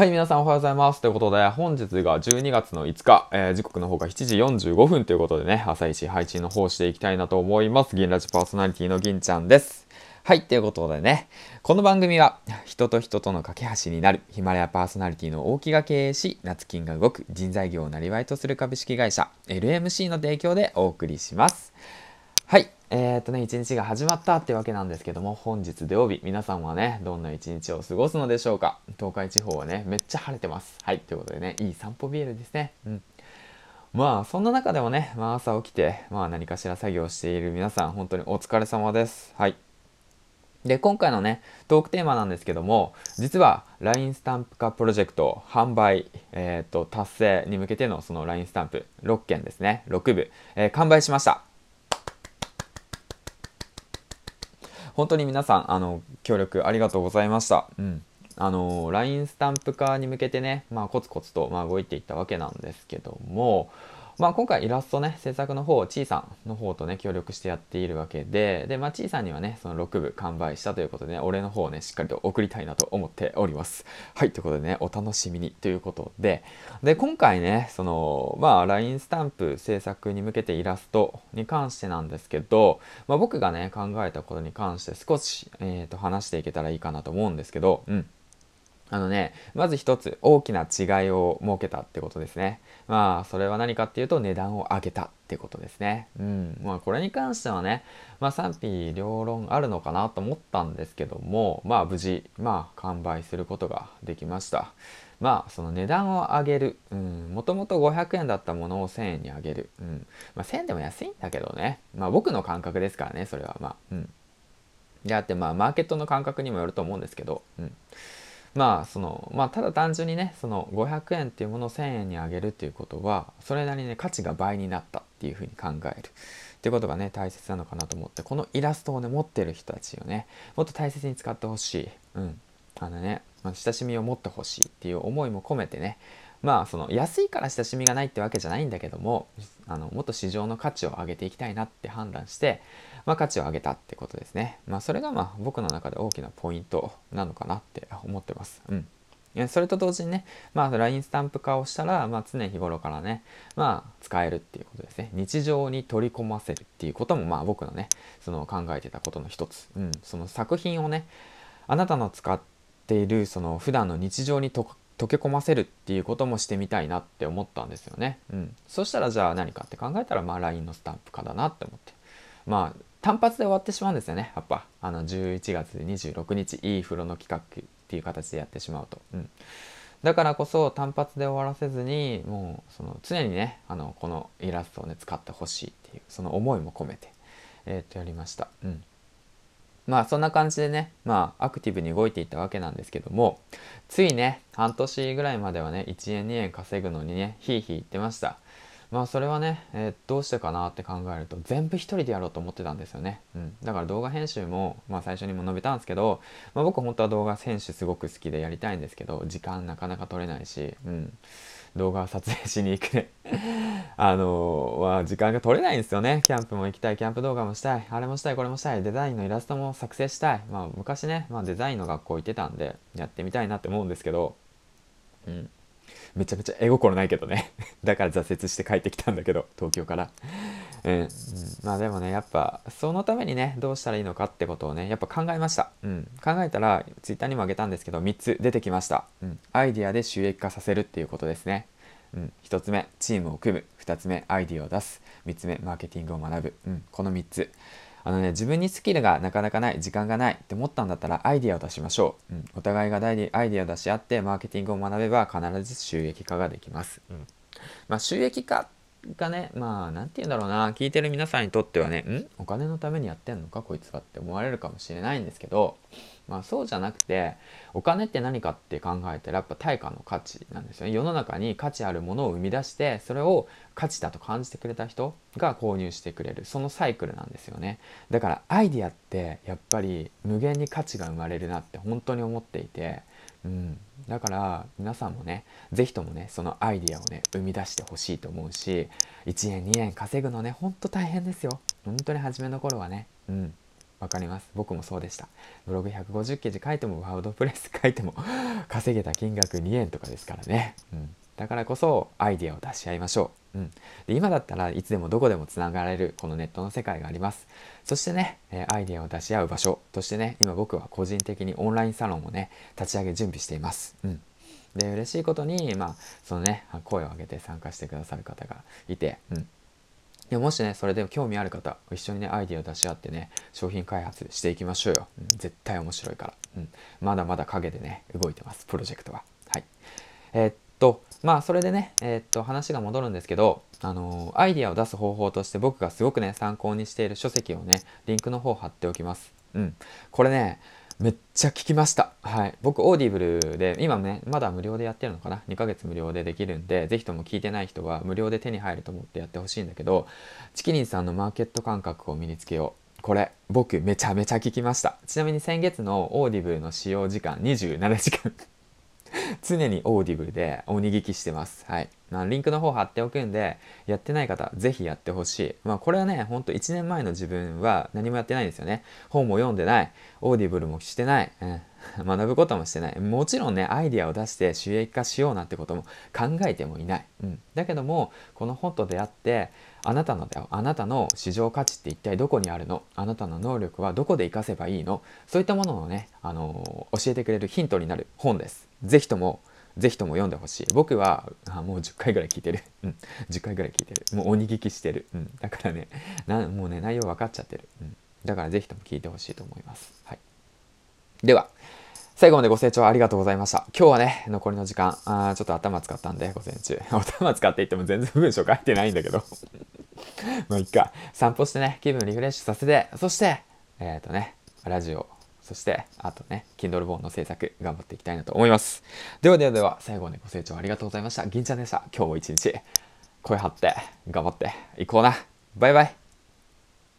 はい、皆さんおはようございます。ということで、本日が12月の5日、えー、時刻の方が7時45分ということでね、朝一配信の方していきたいなと思います。銀ラジパーソナリティの銀ちゃんです。はい、ということでね、この番組は人と人との架け橋になるヒマラヤパーソナリティの大木が経営し、夏金が動く人材業をなりわいとする株式会社 LMC の提供でお送りします。はい。えー、っとね、一日が始まったってわけなんですけども、本日土曜日、皆さんはね、どんな一日を過ごすのでしょうか？東海地方はね、めっちゃ晴れてます。はい。ということでね、いい散歩日和ですね。うん。まあ、そんな中でもね、まあ、朝起きて、まあ、何かしら作業している皆さん、本当にお疲れ様です。はい。で、今回のね、トークテーマなんですけども、実は LINE スタンプ化プロジェクト販売、えっ、と、達成に向けてのその LINE スタンプ6件ですね、6部、えー、完売しました。本当に皆さん、あの、協力ありがとうございました。うん。あの、LINE スタンプ化に向けてね、まあ、コツコツと、まあ、動いていったわけなんですけども、まあ、今回イラストね、制作の方を、ちいさんの方とね、協力してやっているわけで、で、まあ、ちいさんにはね、その6部完売したということでね、俺の方をね、しっかりと送りたいなと思っております。はい、ということでね、お楽しみにということで、で、今回ね、その、まあ、LINE スタンプ制作に向けてイラストに関してなんですけど、まあ、僕がね、考えたことに関して少し、えっ、ー、と、話していけたらいいかなと思うんですけど、うん。あのね、まず一つ大きな違いを設けたってことですね。まあ、それは何かっていうと値段を上げたってことですね。うん。まあ、これに関してはね、まあ、賛否両論あるのかなと思ったんですけども、まあ、無事、まあ、完売することができました。まあ、その値段を上げる。うん。もともと500円だったものを1000円に上げる。うん。まあ、1000円でも安いんだけどね。まあ、僕の感覚ですからね、それは。まあ、うん。であって、まあ、マーケットの感覚にもよると思うんですけど、うん。まあそのまあただ単純にねその500円っていうものを1000円に上げるっていうことはそれなりにね価値が倍になったっていうふうに考える。っていうことがね大切なのかなと思ってこのイラストをね持ってる人たちをねもっと大切に使ってほしい。うん。あのね、まあ、親しみを持ってほしいっていう思いも込めてねまあその安いから親しみがないってわけじゃないんだけどもあのもっと市場の価値を上げていきたいなって判断してまあ、価値を上げたってことですね。まあ、それがまあ僕の中で大きなポイントなのかなって思ってます。うん。それと同時にね、まあ、LINE スタンプ化をしたら、まあ、常日頃からね、まあ、使えるっていうことですね。日常に取り込ませるっていうことも、まあ、僕のね、その考えてたことの一つ。うん。その作品をね、あなたの使っている、その普段の日常に溶け込ませるっていうこともしてみたいなって思ったんですよね。うん。そしたら、じゃあ何かって考えたら、まあ、LINE のスタンプ化だなって思って。まあ、単発で終わってしまうんですよねやっぱあの11月26日いい風呂の企画っていう形でやってしまうと、うん、だからこそ単発で終わらせずにもうその常にねあのこのイラストをね使ってほしいっていうその思いも込めてえっ、とやりましたうんまあそんな感じでねまあアクティブに動いていったわけなんですけどもついね半年ぐらいまではね1円2円稼ぐのにねひいひい言ってました。まあそれはね、えー、どうしてかなって考えると全部一人でやろうと思ってたんですよね。うん、だから動画編集も、まあ、最初にも述べたんですけど、まあ、僕本当は動画編集すごく好きでやりたいんですけど時間なかなか取れないし、うん、動画を撮影しに行く あの、は時間が取れないんですよね。キャンプも行きたい、キャンプ動画もしたい、あれもしたい、これもしたい、デザインのイラストも作成したい。まあ昔ね、まあ、デザインの学校行ってたんでやってみたいなって思うんですけど、うん。めちゃめちゃ絵心ないけどね。だから挫折して帰ってきたんだけど東京から。うん、まあでもねやっぱそのためにねどうしたらいいのかってことをねやっぱ考えました、うん、考えたら twitter にもあげたんですけど3つ出てきました、うん、アイデアで収益化させるっていうことですね。うん、1つ目チームを組む。2つ目アイディアを出す。3つ目マーケティングを学ぶ、うん、この3つ。あのね、自分にスキルがなかなかない、時間がないって思ったんだったらアイディアを出しましょう。うん、お互いがアイディアを出し合ってマーケティングを学べば必ず収益化ができます。うん、まあ、収益化がね、まあ、何て言うんだろうな、聞いてる皆さんにとってはね、ん？お金のためにやってんのかこいつはって思われるかもしれないんですけど、まあそうじゃなくてお金って何かって考えたらやっぱ対価の価値なんですよね。世の中に価値あるものを生み出してそれを価値だと感じてくれた人が購入してくれる。そのサイクルなんですよね。だからアイディアってやっぱり無限に価値が生まれるなって本当に思っていて。うん、だから皆さんもね是非ともねそのアイディアをね生み出してほしいと思うし1円2円稼ぐのねほんと大変ですよ。本当に初めの頃はね。うん。わかります。僕もそうでした。ブログ150記事書いてもワードプレス 書いても稼げた金額2円とかですからね、うん、だからこそアイデアを出し合いましょう、うん、で今だったらいつでもどこでもつながれるこのネットの世界があります。そしてねえアイデアを出し合う場所。としてね今僕は個人的にオンラインサロンをね立ち上げ準備しています、うん。で嬉しいことに、まあ、そのね声を上げて参加してくださる方がいて、うん、でもしねそれでも興味ある方一緒にねアイディアを出し合ってね商品開発していきましょうよ、うん、絶対面白いから、うん、まだまだ陰でね動いてますプロジェクトは。はい。えー、っとまあそれでねえー、っと話が戻るんですけどあのアイディアを出す方法として僕がすごくね参考にしている書籍をねリンクの方貼っておきます。うん。これねめっちゃ聞きました。はい。僕、オーディブルで、今ね、まだ無料でやってるのかな ?2 ヶ月無料でできるんで、ぜひとも聞いてない人は無料で手に入ると思ってやってほしいんだけど、ちきりんさんのマーケット感覚を身につけよう。これ、僕、めちゃめちゃ聞きました。ちなみに先月のオーディブルの使用時間、27時間常にオーディブルで鬼聞きしてます。はい。ま、リンクの方貼っておくんで、やってない方、ぜひやってほしい。まあ、これはね、ほんと1年前の自分は何もやってないんですよね。本も読んでない。オーディブルもしてない。うん、学ぶこともしてない。もちろんね、アイディアを出して収益化しようなんてことも考えてもいない。うん。だけども、この本と出会って、あなたのだよ。あなたの市場価値って一体どこにあるの？あなたの能力はどこで活かせばいいの？そういったものをね、あのー、教えてくれるヒントになる本です。ぜひともぜひとも読んでほしい。僕はあもう10回ぐらい聞いてる。うん。10回ぐらい聞いてる。もう鬼聞きしてる。うん。だからね、なもうね、内容分かっちゃってる。うん。だからぜひとも聞いてほしいと思います。はい。では、最後までご清聴ありがとうございました。今日はね、残りの時間、あちょっと頭使ったんで、午前中。頭使って言っても全然文章書いてないんだけど。もういっか。散歩してね、気分リフレッシュさせて、そして、えっ、ー、とね、ラジオそして、あとね、Kindle 本の制作頑張っていきたいなと思います。ではではでは、最後までご清聴ありがとうございました。銀ちゃんでした。今日も一日、声張って、頑張っていこうな。バイバイ。